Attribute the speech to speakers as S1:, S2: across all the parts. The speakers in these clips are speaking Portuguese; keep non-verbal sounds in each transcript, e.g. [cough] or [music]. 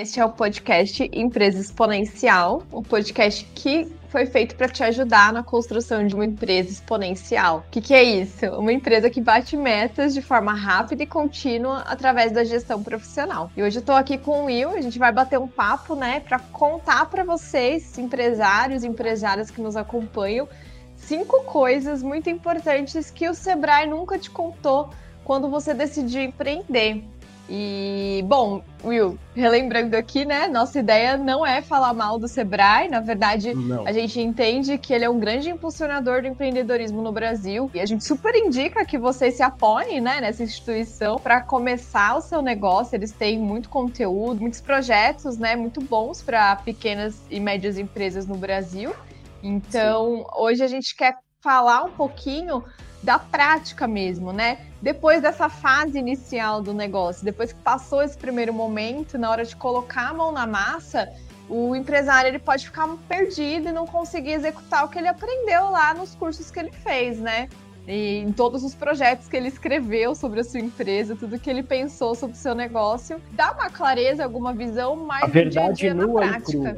S1: Este é o podcast Empresa Exponencial, um podcast que foi feito para te ajudar na construção de uma empresa exponencial. O que, que, é isso? Uma empresa que bate metas de forma rápida e contínua através da gestão profissional. E hoje eu estou aqui com o Will, a gente vai bater um papo, né, para contar para vocês, empresários e empresárias que nos acompanham, cinco coisas muito importantes que o Sebrae nunca te contou quando você decidiu empreender. E, bom, Will, relembrando aqui, né? Nossa ideia não é falar mal do Sebrae. Na verdade, não. a gente entende que ele é um grande impulsionador do empreendedorismo no Brasil. E a gente super indica que você se apoie né, nessa instituição para começar o seu negócio. Eles têm muito conteúdo, muitos projetos né, muito bons para pequenas e médias empresas no Brasil. Então, Sim. hoje a gente quer falar um pouquinho da prática mesmo, né? Depois dessa fase inicial do negócio, depois que passou esse primeiro momento, na hora de colocar a mão na massa, o empresário ele pode ficar perdido e não conseguir executar o que ele aprendeu lá nos cursos que ele fez, né? E em todos os projetos que ele escreveu sobre a sua empresa, tudo que ele pensou sobre o seu negócio, dá uma clareza, alguma visão mais
S2: a verdade dia -dia na prática.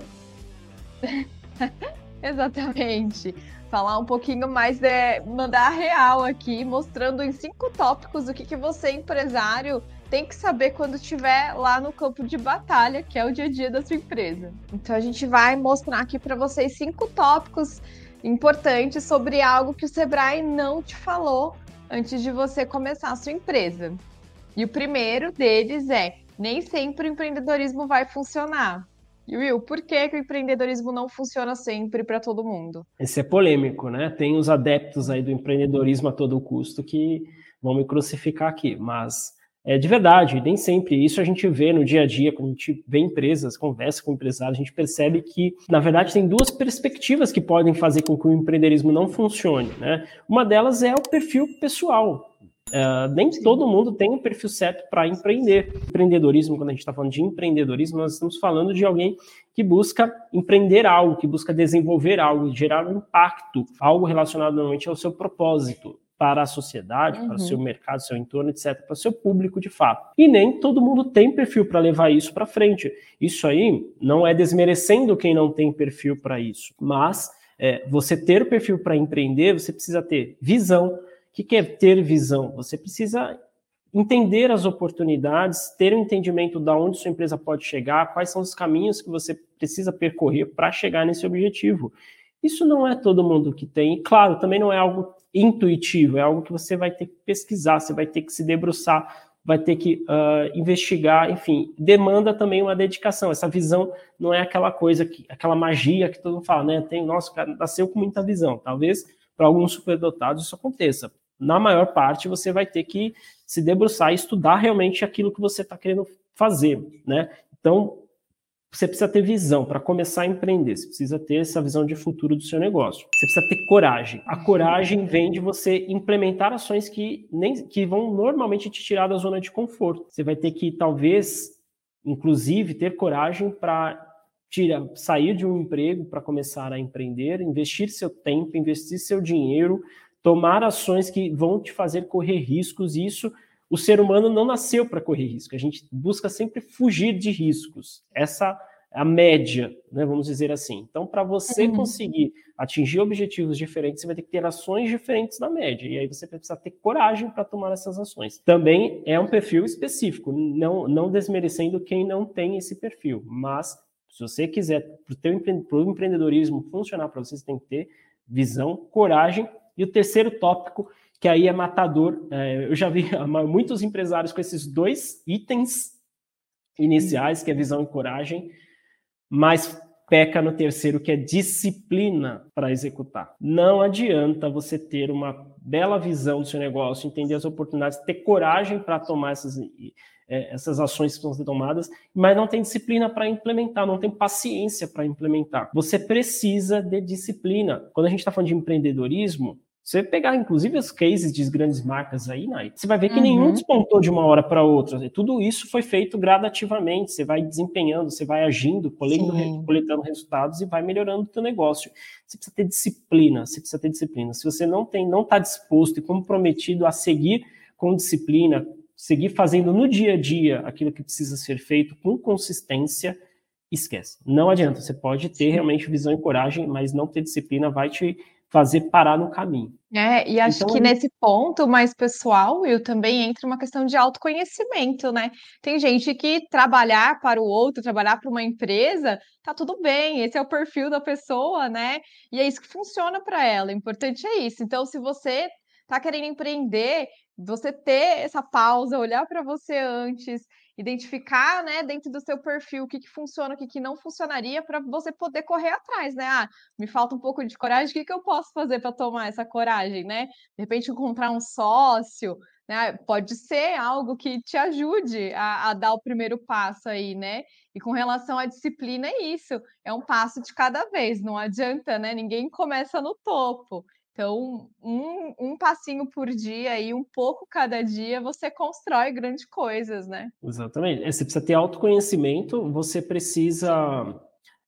S2: [laughs]
S1: Exatamente falar um pouquinho mais de mandar a real aqui, mostrando em cinco tópicos o que, que você, empresário, tem que saber quando estiver lá no campo de batalha, que é o dia a dia da sua empresa. Então a gente vai mostrar aqui para vocês cinco tópicos importantes sobre algo que o Sebrae não te falou antes de você começar a sua empresa. E o primeiro deles é: nem sempre o empreendedorismo vai funcionar. E Will, por que, que o empreendedorismo não funciona sempre para todo mundo?
S2: Esse é polêmico, né? Tem os adeptos aí do empreendedorismo a todo custo que vão me crucificar aqui, mas é de verdade, nem sempre. Isso a gente vê no dia a dia, quando a gente vê empresas, conversa com empresários, a gente percebe que, na verdade, tem duas perspectivas que podem fazer com que o empreendedorismo não funcione. Né? Uma delas é o perfil pessoal. Uh, nem todo mundo tem um perfil certo para empreender. Empreendedorismo, quando a gente está falando de empreendedorismo, nós estamos falando de alguém que busca empreender algo, que busca desenvolver algo, gerar um impacto, algo relacionado normalmente ao seu propósito para a sociedade, uhum. para o seu mercado, seu entorno, etc., para o seu público de fato. E nem todo mundo tem perfil para levar isso para frente. Isso aí não é desmerecendo quem não tem perfil para isso, mas é, você ter o perfil para empreender, você precisa ter visão, que é ter visão? Você precisa entender as oportunidades, ter um entendimento de onde sua empresa pode chegar, quais são os caminhos que você precisa percorrer para chegar nesse objetivo. Isso não é todo mundo que tem. E, claro, também não é algo intuitivo, é algo que você vai ter que pesquisar, você vai ter que se debruçar, vai ter que uh, investigar, enfim, demanda também uma dedicação. Essa visão não é aquela coisa, que, aquela magia que todo mundo fala, né? Tem, nossa, cara nasceu com muita visão. Talvez para alguns superdotados isso aconteça na maior parte você vai ter que se debruçar e estudar realmente aquilo que você está querendo fazer, né? Então, você precisa ter visão para começar a empreender, você precisa ter essa visão de futuro do seu negócio. Você precisa ter coragem. A coragem vem de você implementar ações que, nem, que vão normalmente te tirar da zona de conforto. Você vai ter que, talvez, inclusive, ter coragem para sair de um emprego para começar a empreender, investir seu tempo, investir seu dinheiro, tomar ações que vão te fazer correr riscos, e isso o ser humano não nasceu para correr risco. A gente busca sempre fugir de riscos. Essa é a média, né, vamos dizer assim. Então, para você uhum. conseguir atingir objetivos diferentes, você vai ter que ter ações diferentes da média. E aí você precisa ter coragem para tomar essas ações. Também é um perfil específico, não, não desmerecendo quem não tem esse perfil. Mas, se você quiser, para o empreendedorismo funcionar para você, você tem que ter visão, coragem e o terceiro tópico, que aí é matador, é, eu já vi [laughs] muitos empresários com esses dois itens iniciais, que é visão e coragem, mas peca no terceiro, que é disciplina para executar. Não adianta você ter uma bela visão do seu negócio, entender as oportunidades, ter coragem para tomar essas, é, essas ações que vão ser tomadas, mas não tem disciplina para implementar, não tem paciência para implementar. Você precisa de disciplina. Quando a gente está falando de empreendedorismo, você pegar, inclusive, os cases de grandes marcas aí, você vai ver que uhum. nenhum despontou de uma hora para outra. Tudo isso foi feito gradativamente. Você vai desempenhando, você vai agindo, coletando, coletando resultados e vai melhorando o teu negócio. Você precisa ter disciplina, você precisa ter disciplina. Se você não tem, não está disposto e comprometido a seguir com disciplina, seguir fazendo no dia a dia aquilo que precisa ser feito com consistência, esquece. Não adianta. Você pode ter realmente visão e coragem, mas não ter disciplina vai te fazer parar no caminho.
S1: É, e acho então, que nesse ponto mais pessoal, Will, também entra uma questão de autoconhecimento, né? Tem gente que trabalhar para o outro, trabalhar para uma empresa, tá tudo bem, esse é o perfil da pessoa, né? E é isso que funciona para ela. O importante é isso. Então, se você tá querendo empreender, você ter essa pausa, olhar para você antes, identificar, né, dentro do seu perfil o que, que funciona, o que, que não funcionaria, para você poder correr atrás, né? Ah, me falta um pouco de coragem, o que, que eu posso fazer para tomar essa coragem, né? De repente encontrar um sócio, né? Pode ser algo que te ajude a, a dar o primeiro passo aí, né? E com relação à disciplina, é isso, é um passo de cada vez, não adianta, né? Ninguém começa no topo. Então, um, um passinho por dia e um pouco cada dia, você constrói grandes coisas, né?
S2: Exatamente. É, você precisa ter autoconhecimento, você precisa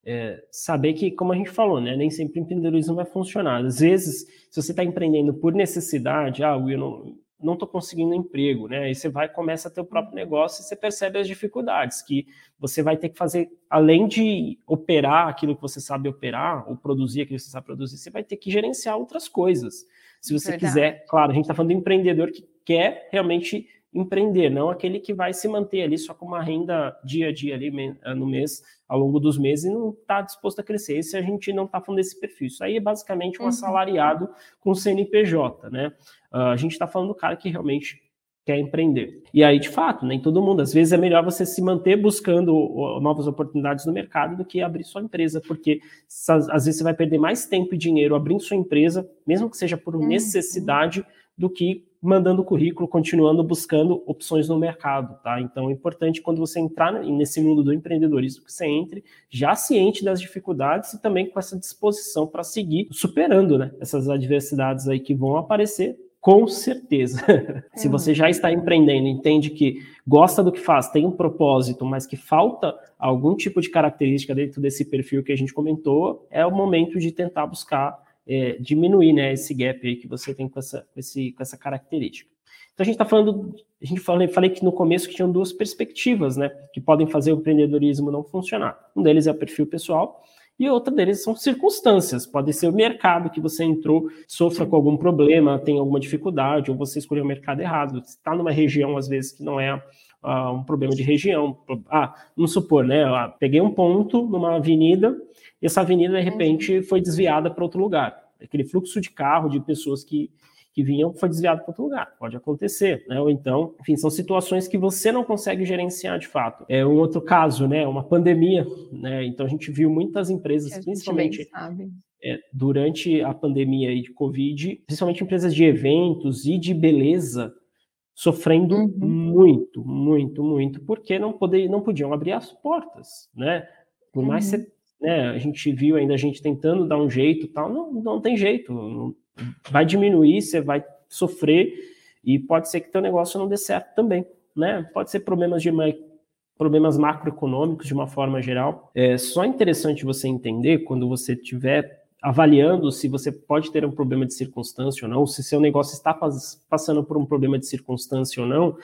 S2: é, saber que, como a gente falou, né, nem sempre o empreendedorismo vai funcionar. Às vezes, se você está empreendendo por necessidade, ah, eu não, não estou conseguindo emprego, né? Aí você vai começa a ter o próprio negócio e você percebe as dificuldades que você vai ter que fazer, além de operar aquilo que você sabe operar, ou produzir aquilo que você sabe produzir, você vai ter que gerenciar outras coisas. Se você Verdade. quiser, claro, a gente está falando do empreendedor que quer realmente empreender, não aquele que vai se manter ali só com uma renda dia a dia ali no mês, ao longo dos meses, e não está disposto a crescer. Esse a gente não está falando desse perfil. Isso aí é basicamente um uhum. assalariado com CNPJ, né? Uh, a gente está falando do cara que realmente quer empreender. E aí, de fato, nem todo mundo. Às vezes é melhor você se manter buscando novas oportunidades no mercado do que abrir sua empresa, porque às vezes você vai perder mais tempo e dinheiro abrindo sua empresa, mesmo que seja por uhum. necessidade, do que mandando currículo, continuando buscando opções no mercado, tá? Então é importante quando você entrar nesse mundo do empreendedorismo que você entre já ciente das dificuldades e também com essa disposição para seguir superando, né, essas adversidades aí que vão aparecer com certeza. [laughs] Se você já está empreendendo, entende que gosta do que faz, tem um propósito, mas que falta algum tipo de característica dentro desse perfil que a gente comentou, é o momento de tentar buscar é, diminuir né, esse gap aí que você tem com essa, esse, com essa característica. Então a gente está falando, a gente falei, falei que no começo que tinham duas perspectivas, né, que podem fazer o empreendedorismo não funcionar. Um deles é o perfil pessoal e outra deles são circunstâncias. Pode ser o mercado que você entrou, sofra com algum problema, tem alguma dificuldade, ou você escolheu o mercado errado. Está numa região às vezes que não é uh, um problema de região. Ah, vamos supor, né? Ah, peguei um ponto numa avenida e essa avenida, de repente, foi desviada para outro lugar. Aquele fluxo de carro, de pessoas que, que vinham, foi desviado para outro lugar. Pode acontecer, né? Ou então, enfim, são situações que você não consegue gerenciar de fato. É um outro caso, né? Uma pandemia, né? Então a gente viu muitas empresas, principalmente é, durante a pandemia de Covid, principalmente empresas de eventos e de beleza, sofrendo uhum. muito, muito, muito, porque não, poder, não podiam abrir as portas, né? Por mais uhum. você né, a gente viu ainda a gente tentando dar um jeito tal, não, não tem jeito, vai diminuir, você vai sofrer e pode ser que teu negócio não dê certo também, né? Pode ser problemas de problemas macroeconômicos de uma forma geral. É só interessante você entender quando você estiver avaliando se você pode ter um problema de circunstância ou não, se seu negócio está passando por um problema de circunstância ou não,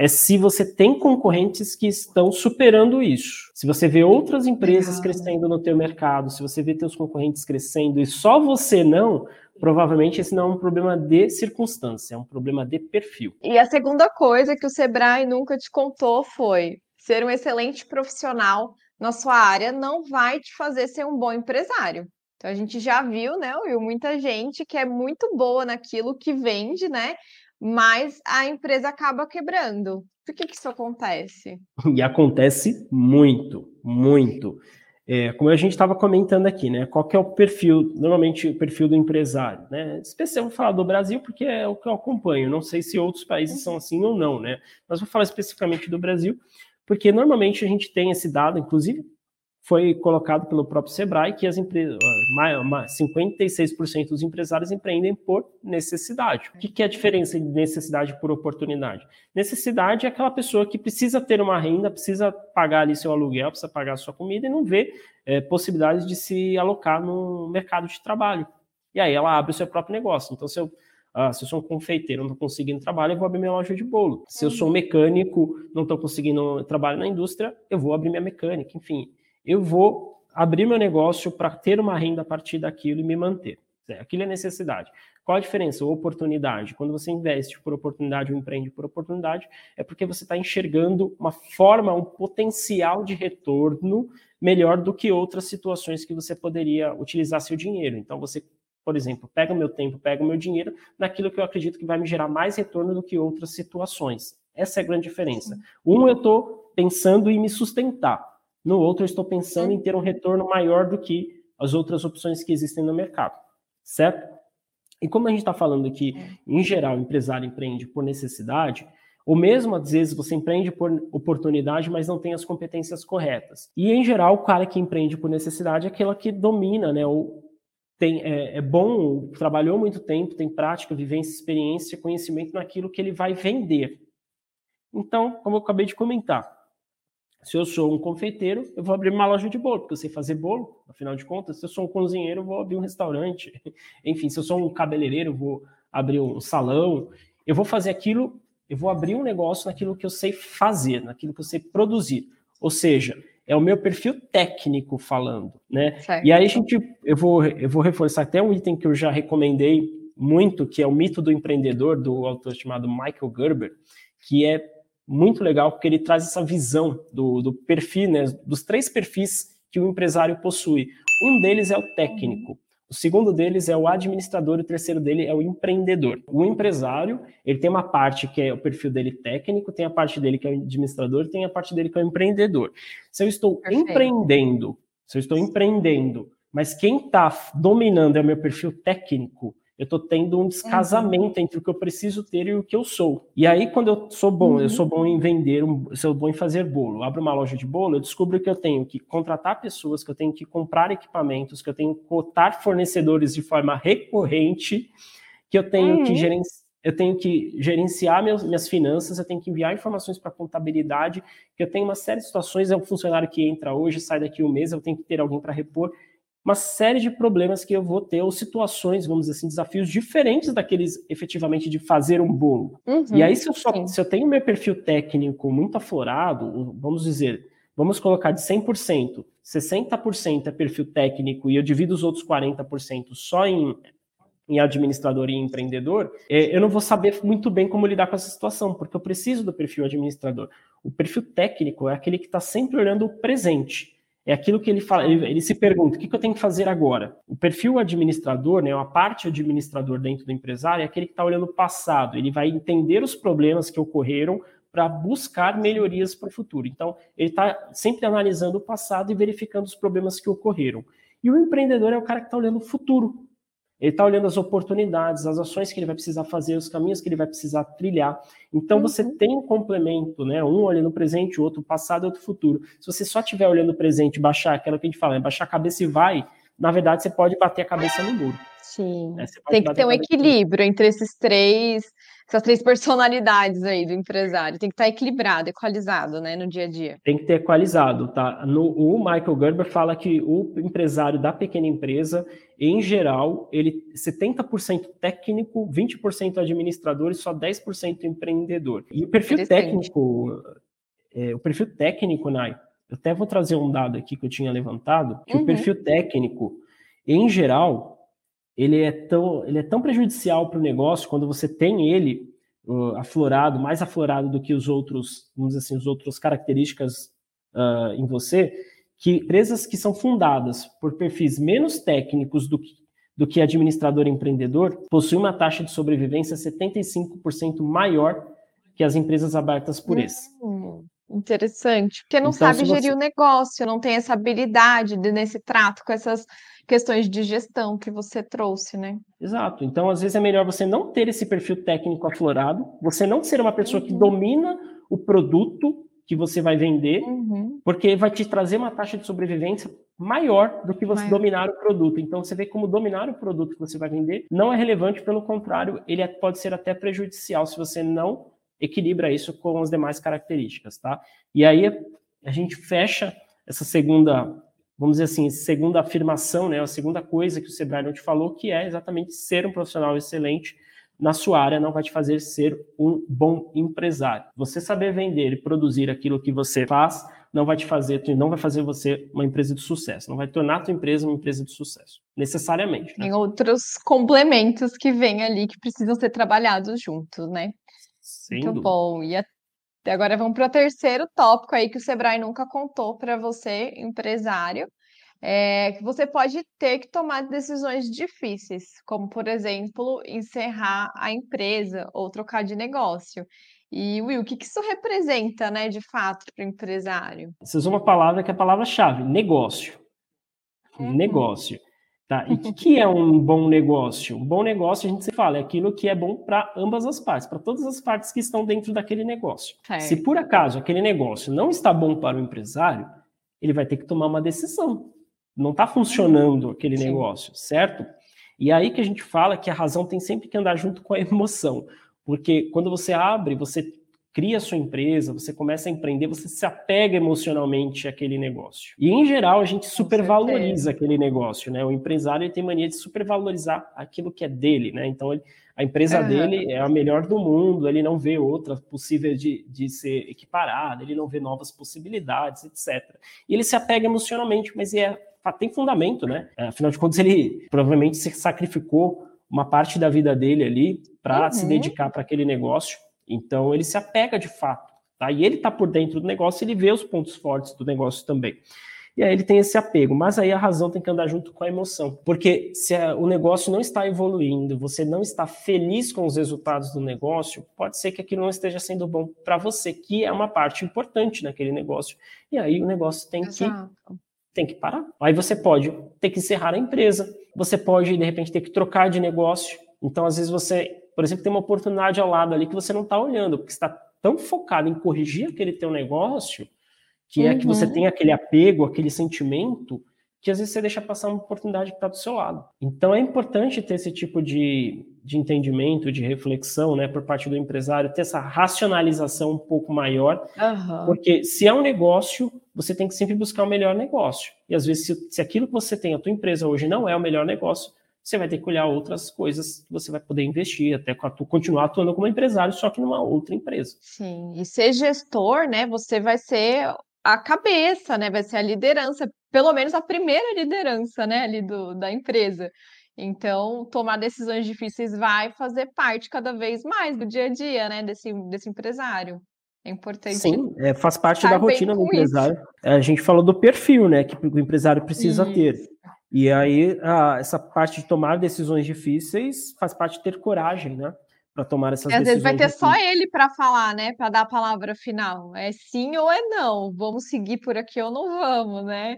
S2: é se você tem concorrentes que estão superando isso. Se você vê outras empresas Legal. crescendo no teu mercado, se você vê teus concorrentes crescendo e só você não, provavelmente esse não é um problema de circunstância, é um problema de perfil.
S1: E a segunda coisa que o Sebrae nunca te contou foi ser um excelente profissional na sua área não vai te fazer ser um bom empresário. Então a gente já viu, né, Will, muita gente que é muito boa naquilo que vende, né? Mas a empresa acaba quebrando. Por que, que isso acontece? [laughs]
S2: E acontece muito, muito. É, como a gente estava comentando aqui, né? Qual é o perfil, normalmente o perfil do empresário, né? Especial vou falar do Brasil porque é o que eu acompanho. Não sei se outros países são assim ou não, né? Mas vou falar especificamente do Brasil, porque normalmente a gente tem esse dado, inclusive foi colocado pelo próprio Sebrae que as empresas, 56% dos empresários empreendem por necessidade. O que é a diferença de necessidade por oportunidade? Necessidade é aquela pessoa que precisa ter uma renda, precisa pagar ali seu aluguel, precisa pagar sua comida e não vê é, possibilidades de se alocar no mercado de trabalho. E aí ela abre o seu próprio negócio. Então, se eu Ah, se eu sou um confeiteiro, não estou conseguindo trabalho, eu vou abrir minha loja de bolo. Se eu sou um mecânico, não estou conseguindo trabalho na indústria, eu vou abrir minha mecânica. Enfim, eu vou abrir meu negócio para ter uma renda a partir daquilo e me manter. Aquilo é necessidade. Qual a diferença? Oportunidade. Quando você investe por oportunidade ou empreende por oportunidade, é porque você está enxergando uma forma, um potencial de retorno melhor do que outras situações que você poderia utilizar seu dinheiro. Então, você, por exemplo, pega o meu tempo, pega o meu dinheiro naquilo que eu acredito que vai me gerar mais retorno do que outras situações. Essa é a grande diferença. Um, eu estou pensando em me sustentar. No outro, eu estou pensando em ter um retorno maior do que as outras opções que existem no mercado. Certo? E como a gente está falando aqui, em geral, o empresário empreende por necessidade, ou mesmo às vezes você empreende por oportunidade, mas não tem as competências corretas. E em geral, o cara que empreende por necessidade é aquela que domina, né? Ou tem, é, é bom, trabalhou muito tempo, tem prática, vivência, experiência, conhecimento naquilo que ele vai vender. Então, como eu acabei de comentar, se eu sou um confeiteiro, eu vou abrir uma loja de bolo, porque eu sei fazer bolo, afinal de contas. Se eu sou um cozinheiro, eu vou abrir um restaurante. [laughs] Enfim, se eu sou um cabeleireiro, eu vou abrir um salão. Eu vou fazer aquilo, eu vou abrir um negócio naquilo que eu sei fazer, naquilo que eu sei produzir. Ou seja, é o meu perfil técnico falando, né? Certo. E aí a gente, eu vou, eu vou reforçar até um item que eu já recomendei muito, que é o mito do empreendedor, do autor chamado Michael Gerber, que é muito legal, porque ele traz essa visão do, do perfil, né, dos três perfis que o empresário possui. Um deles é o técnico, o segundo deles é o administrador e o terceiro dele é o empreendedor. O empresário, ele tem uma parte que é o perfil dele técnico, tem a parte dele que é o administrador, tem a parte dele que é o empreendedor. Se eu estou Perfeito. empreendendo, se eu estou empreendendo, mas quem está dominando é o meu perfil técnico, eu estou tendo um descasamento uhum. entre o que eu preciso ter e o que eu sou. E aí, quando eu sou bom, uhum. eu sou bom em vender, um, sou bom em fazer bolo, abro uma loja de bolo, eu descubro que eu tenho que contratar pessoas, que eu tenho que comprar equipamentos, que eu tenho que cotar fornecedores de forma recorrente, que eu tenho uhum. que gerenciar eu tenho que gerenciar meus, minhas finanças, eu tenho que enviar informações para a contabilidade, que eu tenho uma série de situações, é um funcionário que entra hoje, sai daqui um mês, eu tenho que ter alguém para repor uma série de problemas que eu vou ter, ou situações, vamos dizer assim, desafios diferentes daqueles efetivamente de fazer um bolo. Uhum, e aí, se eu, só, se eu tenho meu perfil técnico muito aflorado, vamos dizer, vamos colocar de 100%, 60% é perfil técnico e eu divido os outros 40% só em, em administrador e empreendedor, é, eu não vou saber muito bem como lidar com essa situação, porque eu preciso do perfil administrador. O perfil técnico é aquele que está sempre olhando o presente. É aquilo que ele fala, ele, ele se pergunta: o que, que, eu tenho que fazer agora? O perfil administrador, né, a parte administrador dentro do empresário, é aquele que está olhando o passado, ele vai entender os problemas que ocorreram para buscar melhorias para o futuro. Então, ele está sempre analisando o passado e verificando os problemas que ocorreram. E o empreendedor é o cara que está olhando o futuro, ele está olhando as oportunidades, as ações que ele vai precisar fazer, os caminhos que ele vai precisar trilhar. Então uhum. você tem um complemento, né? Um olhando o presente, o outro passado e outro futuro. Se você só estiver olhando o presente, baixar aquela que a gente fala, é baixar a cabeça e vai, na verdade você pode bater a cabeça no muro.
S1: Sim. Né? Tem que ter um equilíbrio entre esses três essas três personalidades aí do empresário. Tem que estar equilibrado, equalizado, né, no dia a dia.
S2: Tem que ter equalizado, tá? No, o Michael Gerber fala que o empresário da pequena empresa, em geral, ele 70% técnico, 20% administrador e só 10% empreendedor. E o perfil técnico, é, o perfil técnico, Nai, eu até vou trazer um dado aqui que eu tinha levantado, que uhum. o perfil técnico, em geral, ele é tão, ele é tão prejudicial para o negócio quando você tem ele uh, aflorado, mais aflorado do que os outros, vamos dizer assim, os outros características uh, em você, que empresas que são fundadas por perfis menos técnicos do que, do que administrador e empreendedor possuem uma taxa de sobrevivência 75% maior que as empresas abertas por hum, esse.
S1: Interessante, porque não então, sabe gerir você... o negócio, não tem essa habilidade de, nesse trato com essas questões de gestão que você trouxe, né?
S2: Exato. Então, às vezes é melhor você não ter esse perfil técnico aflorado, você não ser uma pessoa uhum. que domina o produto que você vai vender, uhum. porque vai te trazer uma taxa de sobrevivência maior do que você maior. dominar o produto. Então, você vê como dominar o produto que você vai vender não é relevante, pelo contrário, ele é, pode ser até prejudicial se você não equilibra isso com as demais características, tá? E aí a gente fecha essa segunda vamos dizer assim, segunda afirmação, né, a segunda coisa que o Sebrae não te falou, que é exatamente ser um profissional excelente na sua área não vai te fazer ser um bom empresário. Você saber vender e produzir aquilo que você faz não vai te fazer, não vai fazer você uma empresa de sucesso, não vai tornar a tua empresa uma empresa de sucesso, necessariamente.
S1: Né? Tem outros complementos que vêm ali que precisam ser trabalhados juntos, né? Sem Muito bom. E agora vamos para o terceiro tópico aí que o Sebrae nunca contou para você, empresário, é, que você pode ter que tomar decisões difíceis, como, por exemplo, encerrar a empresa ou trocar de negócio. E, Will, o que, que isso representa, né, de fato, para o empresário?
S2: Você usou uma palavra que é a palavra-chave, negócio. Uhum. Negócio. Tá? E o que, que, é um bom negócio? Um bom negócio, a gente se fala, é aquilo que é bom para ambas as partes, para todas as partes que estão dentro daquele negócio. Se por acaso aquele negócio não está bom para o empresário, ele vai ter que tomar uma decisão não está funcionando aquele Sim. negócio, certo? E aí que a gente fala que a razão tem sempre que andar junto com a emoção, porque quando você abre, você cria sua empresa, você começa a empreender, você se apega emocionalmente àquele negócio. E em geral a gente supervaloriza aquele negócio, né? O empresário tem mania de supervalorizar aquilo que é dele, né? Então ele, a empresa uhum. dele é a melhor do mundo, ele não vê outra possível de, de ser equiparada, ele não vê novas possibilidades, etc. E ele se apega emocionalmente, mas é tem fundamento, né? É, afinal de contas, ele provavelmente se sacrificou uma parte da vida dele ali para uhum. se dedicar para aquele negócio. Então, ele se apega de fato. Tá? E ele está por dentro do negócio, ele vê os pontos fortes do negócio também. E aí ele tem esse apego, mas aí a razão tem que andar junto com a emoção. Porque se o negócio não está evoluindo, você não está feliz com os resultados do negócio, pode ser que aquilo não esteja sendo bom para você, que é uma parte importante naquele negócio. E aí o negócio tem Exato. que tem que parar. Aí você pode ter que encerrar a empresa, você pode, de repente, ter que trocar de negócio. Então, às vezes, você, por exemplo, tem uma oportunidade ao lado ali que você não está olhando, porque está tão focado em corrigir aquele teu negócio, que uhum. é que você uhum. tem aquele apego, aquele sentimento, que às vezes você deixa passar uma oportunidade que está do seu lado. Então, é importante ter esse tipo de, de entendimento, de reflexão, né, por parte do empresário, ter essa racionalização um pouco maior, uhum. porque se é um negócio, você tem que sempre buscar o melhor negócio. E às vezes, se, se aquilo que você tem, a tua empresa hoje não é o melhor negócio, você vai ter que olhar outras coisas que você vai poder investir, até continuar atuando como empresário, só que numa outra empresa.
S1: Sim, e ser gestor, né, você vai ser a cabeça, né, vai ser a liderança, pelo menos a primeira liderança, né, ali do, da empresa. Então, tomar decisões difíceis vai fazer parte cada vez mais do dia a dia, né, desse, desse empresário. É importante.
S2: Sim, é, faz parte da rotina do empresário. Isso. A gente falou do perfil, né, que o empresário precisa isso. ter. E aí, a, essa parte de tomar decisões difíceis faz parte de ter coragem, né? Para tomar essas e
S1: às
S2: decisões.
S1: Às vezes vai ter só ele para falar, né? Para dar a palavra final. É sim ou é não. Vamos seguir por aqui ou não vamos, né?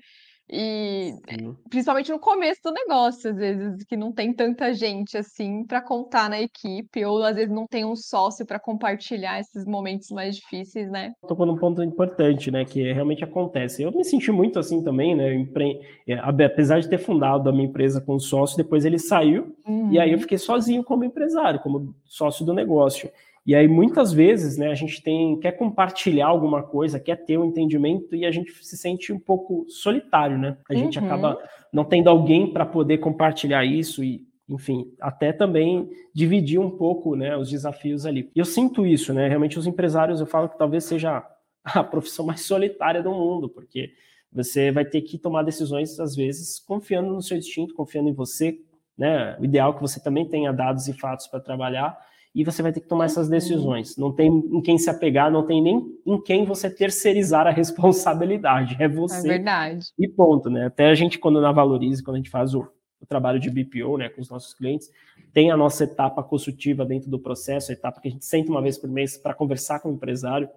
S1: E Sim. principalmente no começo do negócio, às vezes, que não tem tanta gente assim para contar na equipe, ou às vezes não tem um sócio para compartilhar esses momentos mais difíceis, né?
S2: Tocou num ponto importante, né? Que realmente acontece. Eu me senti muito assim também, né? Empre... É, apesar de ter fundado a minha empresa com sócio, depois ele saiu, uhum. e aí eu uhum. fiquei sozinho como empresário, como sócio do negócio. E aí, muitas vezes, né, a gente tem, quer compartilhar alguma coisa, quer ter um entendimento e a gente se sente um pouco solitário, né? A gente uhum. acaba não tendo alguém para poder compartilhar isso e, enfim, até também dividir um pouco, né, os desafios ali. E eu sinto isso, né? Realmente, os empresários, eu falo que talvez seja a [laughs] profissão mais solitária do mundo, porque você vai ter que tomar decisões, às vezes, confiando no seu instinto, confiando em você, né? O ideal é que você também tenha dados e fatos para trabalhar e você vai ter que tomar essas uhum. decisões. Não tem em quem se apegar, não tem nem em quem você terceirizar a [laughs] responsabilidade. É você.
S1: É verdade.
S2: E ponto, né? Até a gente, quando na Valorize, quando a gente faz o, o trabalho de BPO, né, com os nossos clientes, tem a nossa etapa consultiva dentro do processo, a etapa que a gente senta uma vez por mês para conversar com o empresário.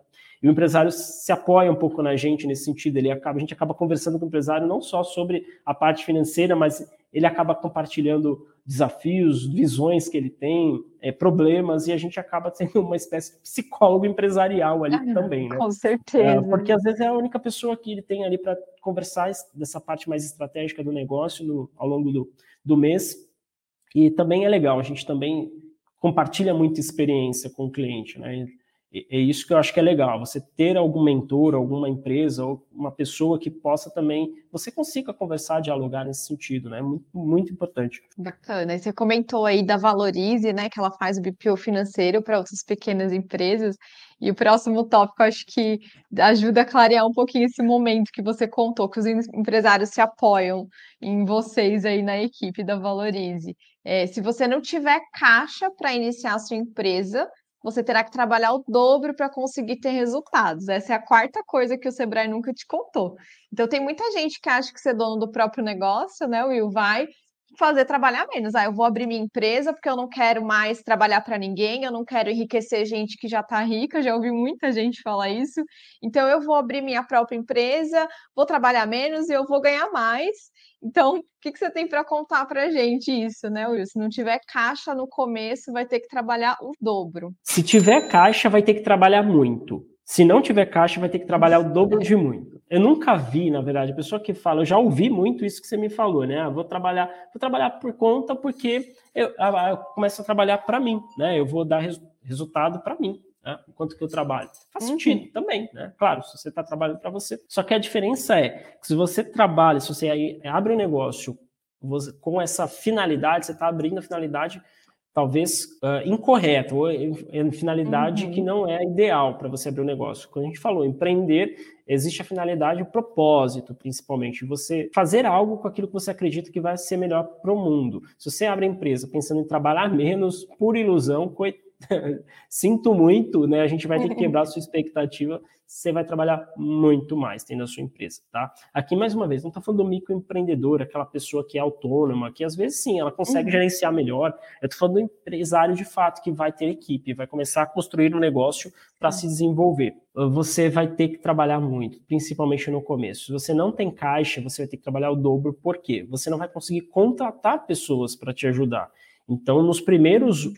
S2: E o empresário se apoia um pouco na gente nesse sentido. Ele acaba, a gente acaba conversando com o empresário não só sobre a parte financeira, mas ele acaba compartilhando desafios, visões que ele tem, é, problemas, e a gente acaba sendo uma espécie de psicólogo empresarial ali ah, também, né?
S1: Com certeza. É,
S2: porque às vezes é a única pessoa que ele tem ali para conversar dessa parte mais estratégica do negócio no, ao longo do, do mês. E também é legal, a gente também compartilha muita experiência com o cliente, né? É isso que eu acho que é legal, você ter algum mentor, alguma empresa, ou uma pessoa que possa também, você consiga conversar, dialogar nesse sentido, né? Muito, muito importante.
S1: Bacana. E você comentou aí da Valorize, né? Que ela faz o BPO financeiro para outras pequenas empresas. E o próximo tópico, acho que ajuda a clarear um pouquinho esse momento que você contou, que os empresários se apoiam em vocês aí na equipe da Valorize. É, se você não tiver caixa para iniciar a sua empresa, você terá que trabalhar o dobro para conseguir ter resultados. Essa é a quarta coisa que o Sebrae nunca te contou. Então, tem muita gente que acha que ser dono do próprio negócio, né, Will, vai fazer trabalhar menos. Ah, eu vou abrir minha empresa porque eu não quero mais trabalhar para ninguém, eu não quero enriquecer gente que já está rica, já ouvi muita gente falar isso. Então, eu vou abrir minha própria empresa, vou trabalhar menos e eu vou ganhar mais. Então, o que, que você tem para contar para gente isso, né, Will? Se não tiver caixa no começo, vai ter que trabalhar o dobro.
S2: Se tiver caixa, vai ter que trabalhar muito. Se não tiver caixa, vai ter que trabalhar o dobro de muito. Eu nunca vi, na verdade, a pessoa que fala, eu já ouvi muito isso que você me falou, né? Ah, vou trabalhar, vou trabalhar por conta porque eu, eu começo a trabalhar para mim, né? Eu vou dar res, resultado para mim né? enquanto que eu trabalho. Faz uhum. sentido também, né? Claro, se você está trabalhando para você. Só que a diferença é que se você trabalha, se você aí abre um negócio você, com essa finalidade, você está abrindo a finalidade talvez uh, incorreta, ou em finalidade uhum. que não é ideal para você abrir um negócio. Quando a gente falou empreender, existe a finalidade, o propósito, principalmente, você fazer algo com aquilo que você acredita que vai ser melhor para o mundo. Se você abre a empresa pensando em trabalhar menos, por ilusão, coitado, [laughs] sinto muito, né? A gente vai ter que quebrar a sua expectativa. Você vai trabalhar muito mais tendo a sua empresa, tá? Aqui, mais uma vez, não está falando do microempreendedor, aquela pessoa que é autônoma, que às vezes sim, ela consegue uhum. gerenciar melhor. Eu estou falando do empresário de fato que vai ter equipe, vai começar a construir um negócio para uhum. se desenvolver. Você vai ter que trabalhar muito, principalmente no começo. Se você não tem caixa, você vai ter que trabalhar o dobro, por quê? Você não vai conseguir contratar pessoas para te ajudar. Então, nos primeiros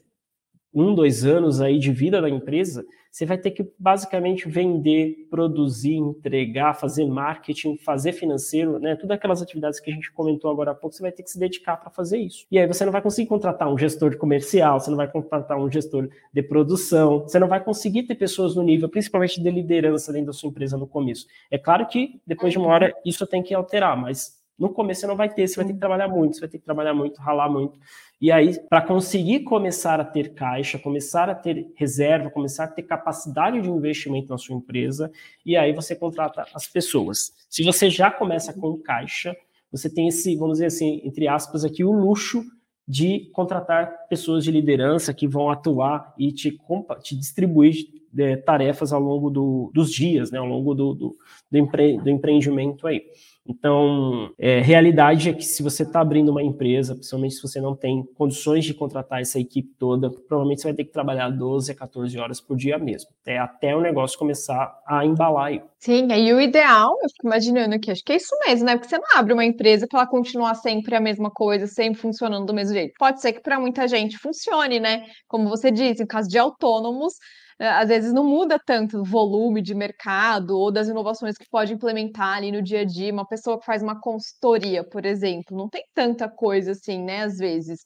S2: um, dois anos aí de vida da empresa, você vai ter que basicamente vender, produzir, entregar, fazer marketing, fazer financeiro, né? Todas aquelas atividades que a gente comentou agora há pouco, você vai ter que se dedicar para fazer isso. E aí você não vai conseguir contratar um gestor de comercial, você não vai contratar um gestor de produção, você não vai conseguir ter pessoas no nível, principalmente de liderança dentro da sua empresa no começo. É claro que depois de uma hora isso tem que alterar, mas no começo você não vai ter, você vai ter que trabalhar muito, você vai ter que trabalhar muito, ralar muito. E aí, para conseguir começar a ter caixa, começar a ter reserva, começar a ter capacidade de investimento na sua empresa, e aí você contrata as pessoas. Se você já começa com caixa, você tem esse, vamos dizer assim, entre aspas, aqui, o luxo de contratar pessoas de liderança que vão atuar e te, te distribuir é, tarefas ao longo do, dos dias, né, ao longo do, do, do, empre, do empreendimento aí. Então, é, realidade é que se você está abrindo uma empresa, principalmente se você não tem condições de contratar essa equipe toda, provavelmente você vai ter que trabalhar 12 a 14 horas por dia mesmo, até, até o negócio começar a embalar.
S1: Sim, aí o ideal, eu fico imaginando aqui, acho que é isso mesmo, né? Porque você não abre uma empresa para ela continuar sempre a mesma coisa, sempre funcionando do mesmo jeito. Pode ser que para muita gente funcione, né? Como você disse, em caso de autônomos, às vezes não muda tanto o volume de mercado ou das inovações que pode implementar ali no dia a dia. Uma pessoa que faz uma consultoria, por exemplo, não tem tanta coisa assim, né? Às vezes.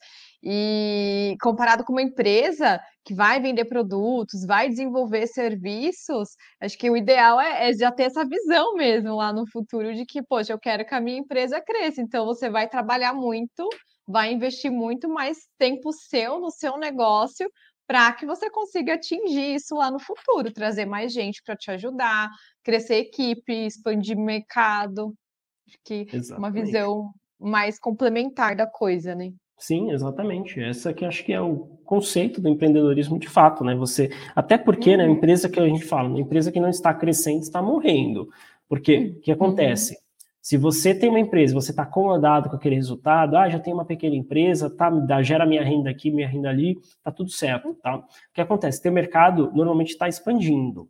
S1: E comparado com uma empresa que vai vender produtos, vai desenvolver serviços, acho que o ideal é, é, já ter essa visão mesmo lá no futuro de que, poxa, eu quero que a minha empresa cresça. Então você vai trabalhar muito, vai investir muito mais tempo seu no seu negócio para que você consiga atingir isso lá no futuro, trazer mais gente para te ajudar, crescer equipe, expandir mercado. Acho que Exatamente. uma visão mais complementar da coisa, né?
S2: Sim, exatamente. Essa que acho que é o conceito do empreendedorismo de fato, né? Você, até porque, né, uhum. né, a empresa que a gente fala, uma empresa que não está crescendo está morrendo. Porque o que acontece? Uhum. Se você tem uma empresa, você está acomodado com aquele resultado, ah, já tem uma pequena empresa, tá, dá, gera minha renda aqui, minha renda ali, tá tudo certo, tá? O que acontece? Teu mercado normalmente está expandindo.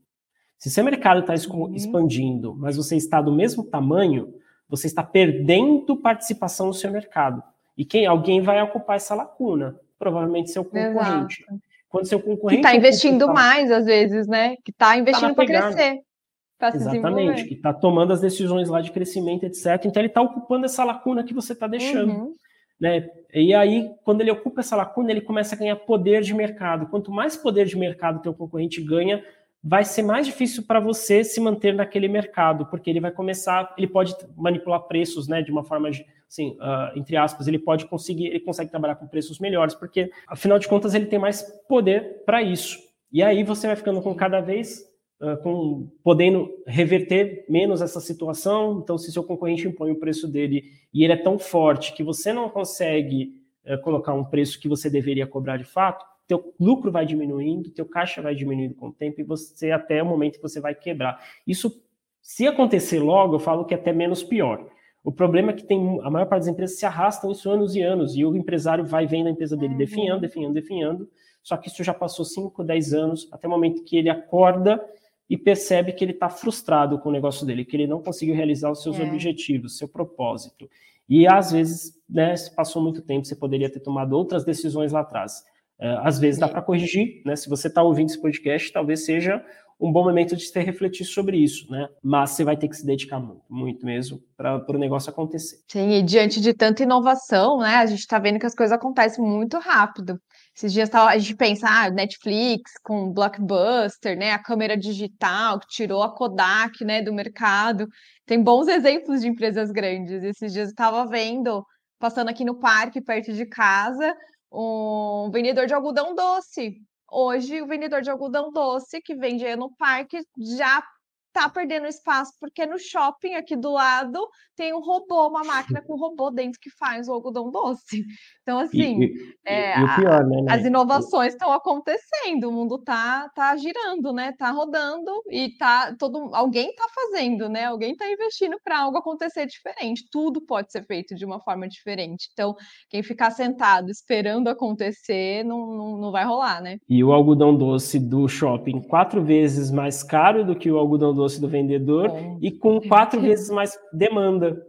S2: Se seu mercado está uhum. expandindo, mas você está do mesmo tamanho, você está perdendo participação no seu mercado. E quem alguém vai ocupar essa lacuna? Provavelmente seu concorrente. Exato.
S1: Quando seu concorrente. Que está investindo mais, às vezes, né? Que está investindo tá para crescer.
S2: Tá Exatamente, que está tomando as decisões lá de crescimento, etc. Então ele está ocupando essa lacuna que você está deixando. Uhum. Né? E aí, quando ele ocupa essa lacuna, ele começa a ganhar poder de mercado. Quanto mais poder de mercado teu concorrente ganha, vai ser mais difícil para você se manter naquele mercado, porque ele vai começar, ele pode manipular preços, né, de uma forma, assim, uh, entre aspas, ele pode conseguir, ele consegue trabalhar com preços melhores, porque afinal de contas ele tem mais poder para isso. E aí você vai ficando com cada vez uh, com podendo reverter menos essa situação. Então, se seu concorrente impõe o preço dele e ele é tão forte que você não consegue uh, colocar um preço que você deveria cobrar de fato, teu lucro vai diminuindo, teu caixa vai diminuindo com o tempo e você até o momento que você vai quebrar. Isso, se acontecer logo, eu falo que é até menos pior. O problema é que tem a maior parte das empresas se arrastam isso anos e anos e o empresário vai vendo a empresa dele uhum. definhando, definhando, definhando. Só que isso já passou 5, 10 anos, até o momento que ele acorda e percebe que ele está frustrado com o negócio dele, que ele não conseguiu realizar os seus é. objetivos, seu propósito. E às vezes, né, passou muito tempo, você poderia ter tomado outras decisões lá atrás. Uh, às vezes dá para corrigir, né? Se você está ouvindo esse podcast, talvez seja um bom momento de você refletir sobre isso, né? Mas você vai ter que se dedicar muito, muito mesmo, para o negócio acontecer.
S1: Sim, e diante de tanta inovação, né? A gente está vendo que as coisas acontecem muito rápido. Esses dias a gente pensa, ah, Netflix com Blockbuster, né? A câmera digital que tirou a Kodak, né, do mercado. Tem bons exemplos de empresas grandes. Esses dias eu estava vendo, passando aqui no parque perto de casa, um vendedor de algodão doce. Hoje, o vendedor de algodão doce que vende no parque já tá perdendo espaço, porque no shopping aqui do lado tem um robô, uma máquina com um robô dentro que faz o algodão doce. [laughs] Então, assim, e, é, e pior, né, né? as inovações estão acontecendo, o mundo tá, tá girando, né? Tá rodando e tá todo alguém tá fazendo, né? Alguém tá investindo para algo acontecer diferente. Tudo pode ser feito de uma forma diferente. Então, quem ficar sentado esperando acontecer não, não, não vai rolar, né?
S2: E o algodão doce do shopping quatro vezes mais caro do que o algodão doce do vendedor é. e com quatro vezes mais demanda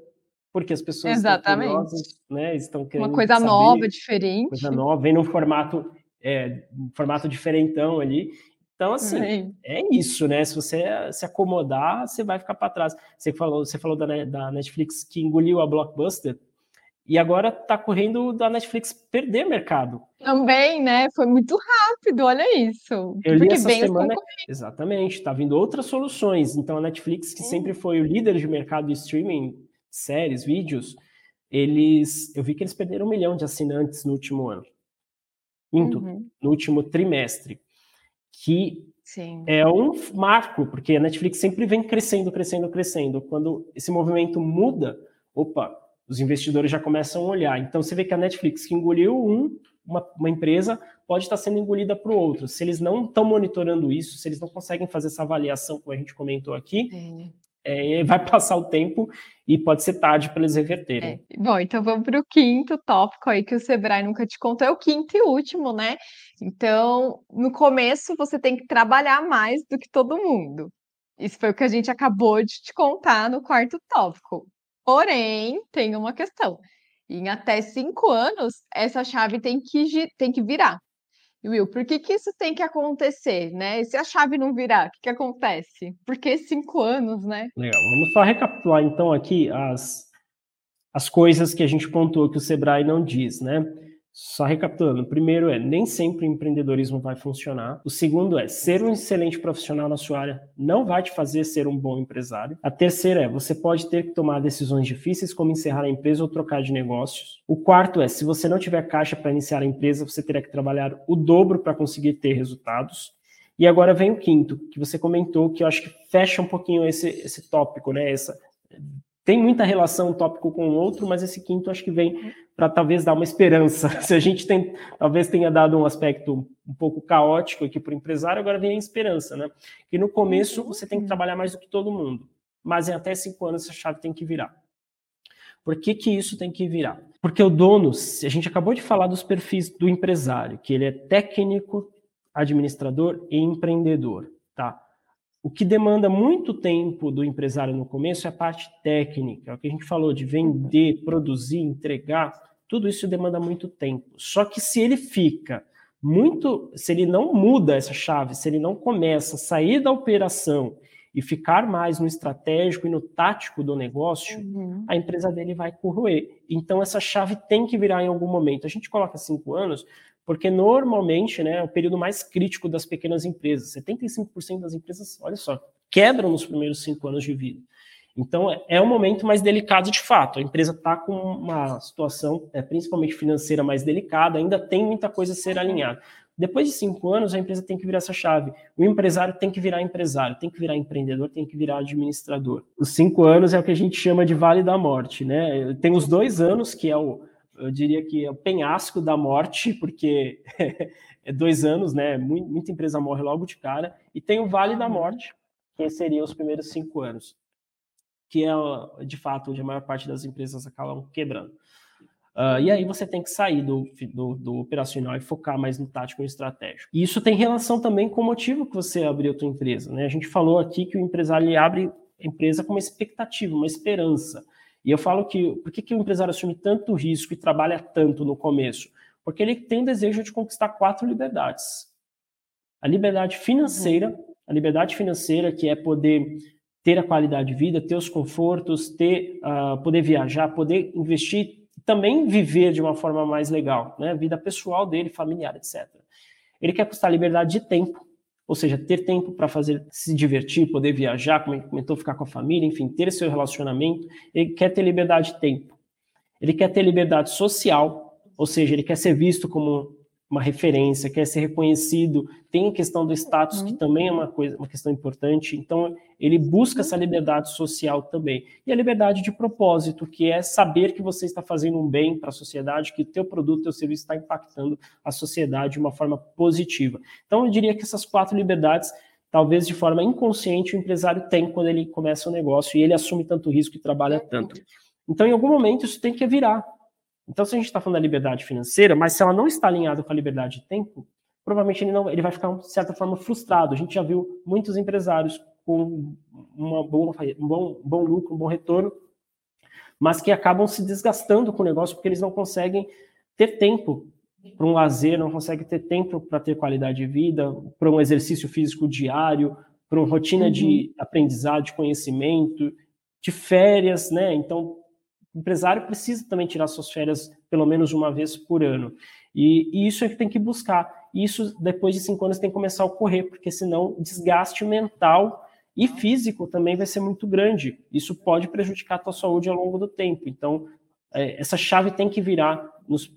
S2: porque as pessoas
S1: Exatamente. estão curiosas,
S2: né? Estão querendo
S1: uma coisa
S2: saber,
S1: nova, diferente.
S2: Coisa nova, vem num formato, é, um formato diferentão ali. Então, assim, é. é isso, né? Se você se acomodar, você vai ficar para trás. Você falou, você falou da, da Netflix que engoliu a Blockbuster e agora está correndo da Netflix perder mercado.
S1: Também, né? Foi muito rápido, olha isso.
S2: Eu li essa semana, exatamente, está vindo outras soluções. Então a Netflix, que hum. sempre foi o líder de mercado de streaming, séries, vídeos, eles, eu vi que eles perderam um milhão de assinantes no último ano. Minto, uhum. no último trimestre. Que Sim. é um marco, porque a Netflix sempre vem crescendo, crescendo, crescendo. Quando esse movimento muda, opa, os investidores já começam a olhar. Então você vê que a Netflix, que engoliu um, uma, uma empresa, pode estar sendo engolida para o outro. Se eles não estão monitorando isso, se eles não conseguem fazer essa avaliação, como a gente comentou aqui, é, vai passar o tempo e pode ser tarde para eles reverterem.
S1: É. Bom, então vamos para o quinto tópico aí que o Sebrae nunca te contou, é o quinto e último, né? Então, no começo você tem que trabalhar mais do que todo mundo. Isso foi o que a gente acabou de te contar no quarto tópico. Porém, tem uma questão. Em até cinco anos, essa chave tem que, tem que virar. Will, por que, que isso tem que acontecer, né? E se a chave não virar, o que, que acontece? Por que cinco anos, né?
S2: Legal, vamos só recapitular então aqui as, as coisas que a gente pontuou que o Sebrae não diz, né? Só recapitulando, o primeiro é nem sempre empreendedorismo vai funcionar. O segundo é ser um excelente profissional na sua área não vai te fazer ser um bom empresário. A terceira é você pode ter que tomar decisões difíceis como encerrar a empresa ou trocar de negócios. O quarto é se você não tiver caixa para iniciar a empresa, você terá que trabalhar o dobro para conseguir ter resultados. E agora vem o quinto, que você comentou, que eu acho que fecha um pouquinho esse, esse tópico, né? Essa, tem muita relação um tópico com o outro, mas esse quinto acho que vem para talvez dar uma esperança. [laughs] Se a gente tem, talvez tenha dado um aspecto um pouco caótico aqui para o empresário, agora vem a esperança, né? Que no começo uhum. você tem que trabalhar mais do que todo mundo, mas em até cinco anos essa chave tem que virar. Por que, que isso tem que virar? Porque o dono, a gente acabou de falar dos perfis do empresário, que ele é técnico, administrador e empreendedor, tá? O que demanda muito tempo do empresário no começo é a parte técnica, é o que a gente falou de vender, produzir, entregar, tudo isso demanda muito tempo. Só que se ele fica muito, se ele não muda essa chave, se ele não começa a sair da operação e ficar mais no estratégico e no tático do negócio, uhum. a empresa dele vai corroer. Então, essa chave tem que virar em algum momento. A gente coloca cinco anos, porque normalmente né, é o período mais crítico das pequenas empresas. 75% das empresas, olha só, quebram nos primeiros cinco anos de vida. Então, é o momento mais delicado de fato. A empresa está com uma situação, é, principalmente financeira, mais delicada, ainda tem muita coisa a ser alinhada. Depois de cinco anos, a empresa tem que virar essa chave. O empresário tem que virar empresário, tem que virar empreendedor, tem que virar administrador. Os cinco anos é o que a gente chama de vale da morte, né? Tem os dois anos, que é o, eu diria que é o penhasco da morte, porque [laughs] é dois anos, né? Muita empresa morre logo de cara. E tem o vale da morte, que seria os primeiros cinco anos, que é de fato onde a maior parte das empresas acabam quebrando. Uh, e aí você tem que sair do, do, do, operacional e focar mais no tático e estratégico. E isso tem relação também com o motivo que você abriu a tua empresa. Né? A gente falou aqui que o empresário abre a empresa com uma expectativa, uma esperança. E eu falo que por que, que o empresário assume tanto risco e trabalha tanto no começo? Porque ele tem o desejo de conquistar quatro liberdades. A liberdade financeira, uhum. a liberdade financeira que é poder ter a qualidade de vida, ter os confortos, ter, uh, poder viajar, poder investir também viver de uma forma mais legal, né? Vida pessoal dele, familiar, etc. Ele quer custar liberdade de tempo, ou seja, ter tempo para fazer se divertir, poder viajar, como ele comentou, ficar com a família, enfim, ter seu relacionamento. Ele quer ter liberdade de tempo. Ele quer ter liberdade social, ou seja, ele quer ser visto como uma referência, quer ser reconhecido, tem a questão do status, uhum. que também é uma coisa, uma questão importante. Então, ele busca essa liberdade social também. E a liberdade de propósito, que é saber que você está fazendo um bem para a sociedade, que o teu produto, o teu serviço está impactando a sociedade de uma forma positiva. Então, eu diria que essas quatro liberdades, talvez de forma inconsciente, o empresário tem quando ele começa o um negócio e ele assume tanto risco e trabalha tanto. Então, em algum momento, isso tem que virar. Então, se a gente está falando da liberdade financeira, mas se ela não está alinhada com a liberdade de tempo, provavelmente ele, não, ele vai ficar, de certa forma, frustrado. A gente já viu muitos empresários com uma boa, um bom, bom lucro, um bom retorno, mas que acabam se desgastando com o negócio porque eles não conseguem ter tempo para um lazer, não conseguem ter tempo para ter qualidade de vida, para um exercício físico diário, para uma rotina uhum. de aprendizado, de conhecimento, de férias, né? Então, o empresário precisa também tirar suas férias pelo menos uma vez por ano. E, e isso é que tem que buscar. Isso, depois de cinco anos, tem que começar a ocorrer, porque senão o desgaste mental e físico também vai ser muito grande. Isso pode prejudicar a tua saúde ao longo do tempo. Então, é, essa chave tem que virar nos,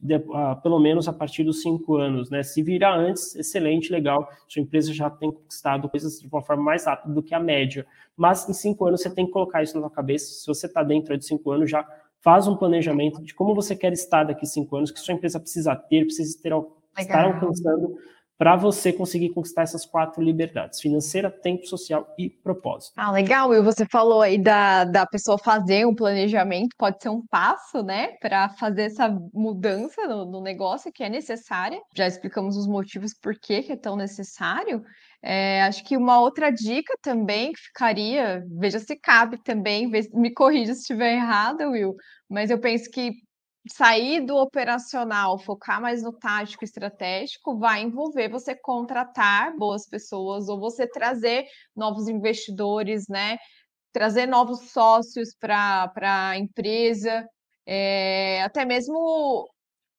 S2: pelo menos a partir dos cinco anos, né? Se virar antes, excelente, legal. Sua empresa já tem conquistado coisas de uma forma mais rápida do que a média. Mas em cinco anos você tem que colocar isso na sua cabeça. Se você está dentro de cinco anos, já faz um planejamento de como você quer estar daqui a cinco anos, que sua empresa precisa ter, precisa ter, estar alcançando para você conseguir conquistar essas quatro liberdades: financeira, tempo social e propósito.
S1: Ah, legal. E você falou aí da, da pessoa fazer um planejamento, pode ser um passo, né, para fazer essa mudança no, no, negócio que é necessária. Já explicamos os motivos por que, que é tão necessário. É, acho que uma outra dica também que ficaria, veja se cabe também, me corrija se estiver errada, Will, mas eu penso que sair do operacional, focar mais no tático estratégico, vai envolver você contratar boas pessoas ou você trazer novos investidores, né? Trazer novos sócios para a empresa, é, até mesmo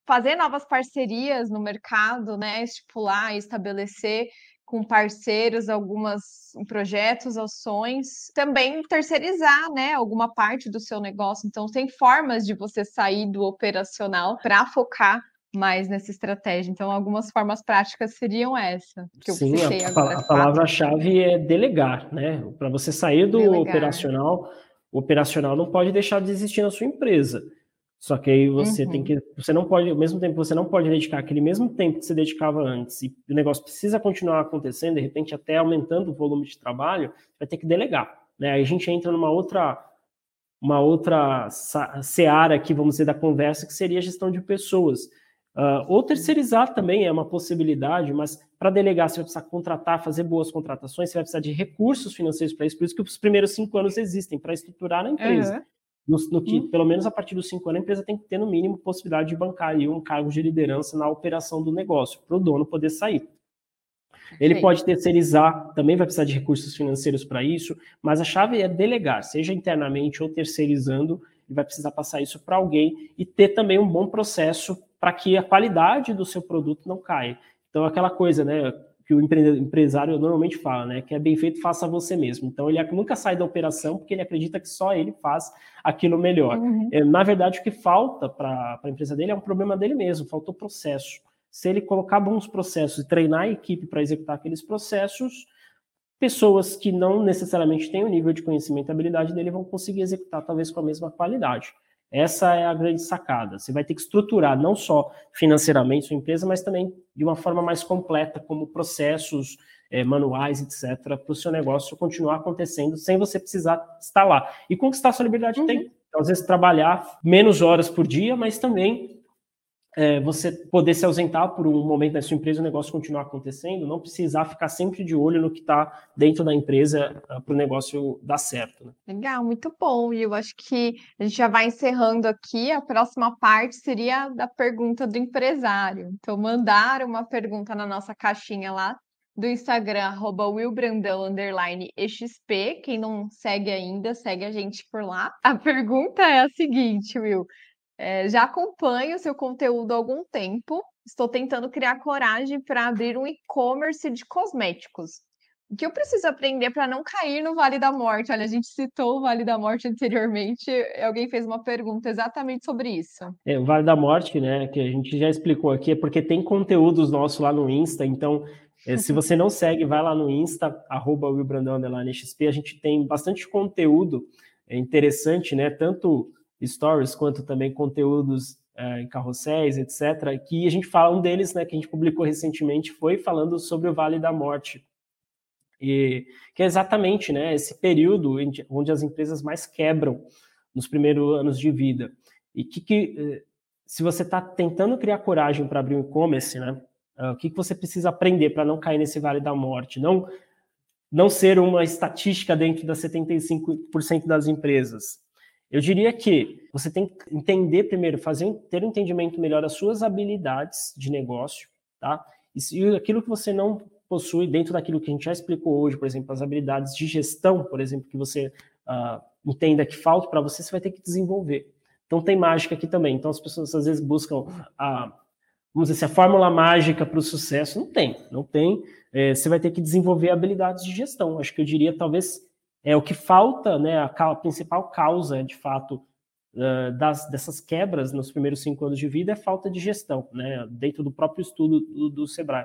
S1: fazer novas parcerias no mercado, né? Estipular estabelecer com parceiros algumas projetos, ações, também terceirizar, né, alguma parte do seu negócio. Então, tem formas de você sair do operacional para focar mais nessa estratégia. Então, algumas formas práticas seriam essa.
S2: Que eu Sim, a, agora, a palavra-chave é delegar, né? Para você sair do delegar. operacional, o operacional não pode deixar de existir na sua empresa. Só que aí você uhum. tem que. Você não pode, ao mesmo tempo, você não pode dedicar aquele mesmo tempo que você dedicava antes, e o negócio precisa continuar acontecendo, de repente, até aumentando o volume de trabalho, vai ter que delegar. Né? Aí a gente entra numa outra uma outra seara aqui, vamos dizer, da conversa, que seria a gestão de pessoas. Uh, ou terceirizar também é uma possibilidade, mas para delegar você vai precisar contratar, fazer boas contratações, você vai precisar de recursos financeiros para isso, por isso que os primeiros cinco anos existem, para estruturar a empresa. Uhum. No, no que, hum. pelo menos a partir dos cinco anos, a empresa tem que ter, no mínimo, possibilidade de bancar aí um cargo de liderança na operação do negócio, para o dono poder sair. Ele Sim. pode terceirizar, também vai precisar de recursos financeiros para isso, mas a chave é delegar, seja internamente ou terceirizando, ele vai precisar passar isso para alguém e ter também um bom processo para que a qualidade do seu produto não caia. Então, aquela coisa, né, que o empresário normalmente fala, né? Que é bem feito, faça você mesmo. Então ele nunca sai da operação porque ele acredita que só ele faz aquilo melhor. Uhum. É, na verdade, o que falta para a empresa dele é um problema dele mesmo, faltou processo. Se ele colocar bons processos e treinar a equipe para executar aqueles processos, pessoas que não necessariamente têm o nível de conhecimento e habilidade dele vão conseguir executar talvez com a mesma qualidade. Essa é a grande sacada. Você vai ter que estruturar não só financeiramente sua empresa, mas também de uma forma mais completa, como processos é, manuais, etc., para o seu negócio continuar acontecendo sem você precisar estar lá. E conquistar sua liberdade uhum. tem. Então, às vezes, trabalhar menos horas por dia, mas também é, você poder se ausentar por um momento na sua empresa, o negócio continuar acontecendo, não precisar ficar sempre de olho no que está dentro da empresa uh, para o negócio dar certo. Né?
S1: Legal, muito bom. E eu acho que a gente já vai encerrando aqui. A próxima parte seria da pergunta do empresário. Então, mandar uma pergunta na nossa caixinha lá do Instagram, arroba willbrandão. Quem não segue ainda, segue a gente por lá. A pergunta é a seguinte, Will. É, já acompanho o seu conteúdo há algum tempo. Estou tentando criar coragem para abrir um e-commerce de cosméticos. O que eu preciso aprender para não cair no Vale da Morte? Olha, a gente citou o Vale da Morte anteriormente, alguém fez uma pergunta exatamente sobre isso.
S2: É, o Vale da Morte, né, que a gente já explicou aqui, é porque tem conteúdos nossos lá no Insta, então é, se [laughs] você não segue, vai lá no Insta, arroba a gente tem bastante conteúdo é, interessante, né, tanto stories, quanto também conteúdos é, em carrosséis, etc. Que a gente fala, um deles, né, que a gente publicou recentemente, foi falando sobre o Vale da Morte. E que é exatamente né, esse período onde as empresas mais quebram nos primeiros anos de vida. E que, que eh, se você está tentando criar coragem para abrir um e-commerce, né, uh, o que, que você precisa aprender para não cair nesse vale da morte? Não, não ser uma estatística dentro das 75% das empresas. Eu diria que você tem que entender primeiro, fazer ter um entendimento melhor das suas habilidades de negócio, tá? E aquilo que você não possui dentro daquilo que a gente já explicou hoje, por exemplo, as habilidades de gestão, por exemplo, que você uh, entenda que falta para você, você vai ter que desenvolver. Então tem mágica aqui também. Então as pessoas às vezes buscam a, vamos dizer, se a fórmula mágica para o sucesso não tem, não tem. É, você vai ter que desenvolver habilidades de gestão. Acho que eu diria talvez é o que falta, né, a, principal causa, de fato, das, dessas quebras nos primeiros cinco anos de vida é falta de gestão, né, dentro do próprio estudo do, do Sebrae.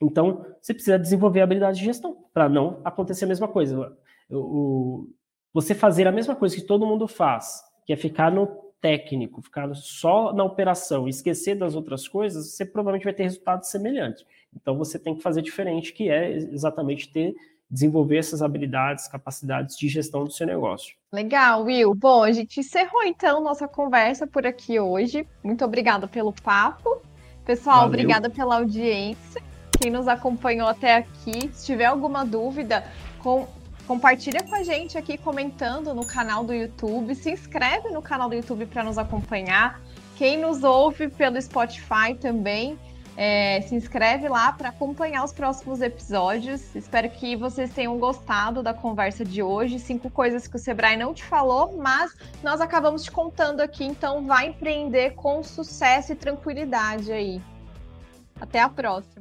S2: Então, você precisa desenvolver a habilidade de gestão para não acontecer a mesma coisa. O, você fazer a mesma coisa que todo mundo faz, que é ficar no técnico, ficar só na operação e esquecer das outras coisas, você provavelmente vai ter resultados semelhantes. Então, você tem que fazer diferente, que é exatamente ter desenvolver essas habilidades, capacidades de gestão do seu negócio.
S1: Legal, Will. Bom, a gente encerrou então nossa conversa por aqui hoje. Muito obrigada pelo papo. Pessoal, Valeu. obrigada pela audiência. Quem nos acompanhou até aqui, se tiver alguma dúvida, com... compartilha com a gente aqui comentando no canal do YouTube. Se inscreve no canal do YouTube para nos acompanhar. Quem nos ouve pelo Spotify também, é, se inscreve lá para acompanhar os próximos episódios. Espero que vocês tenham gostado da conversa de hoje. Cinco coisas que o Sebrae não te falou, mas nós acabamos te contando aqui. Então, vai empreender com sucesso e tranquilidade aí. Até a próxima.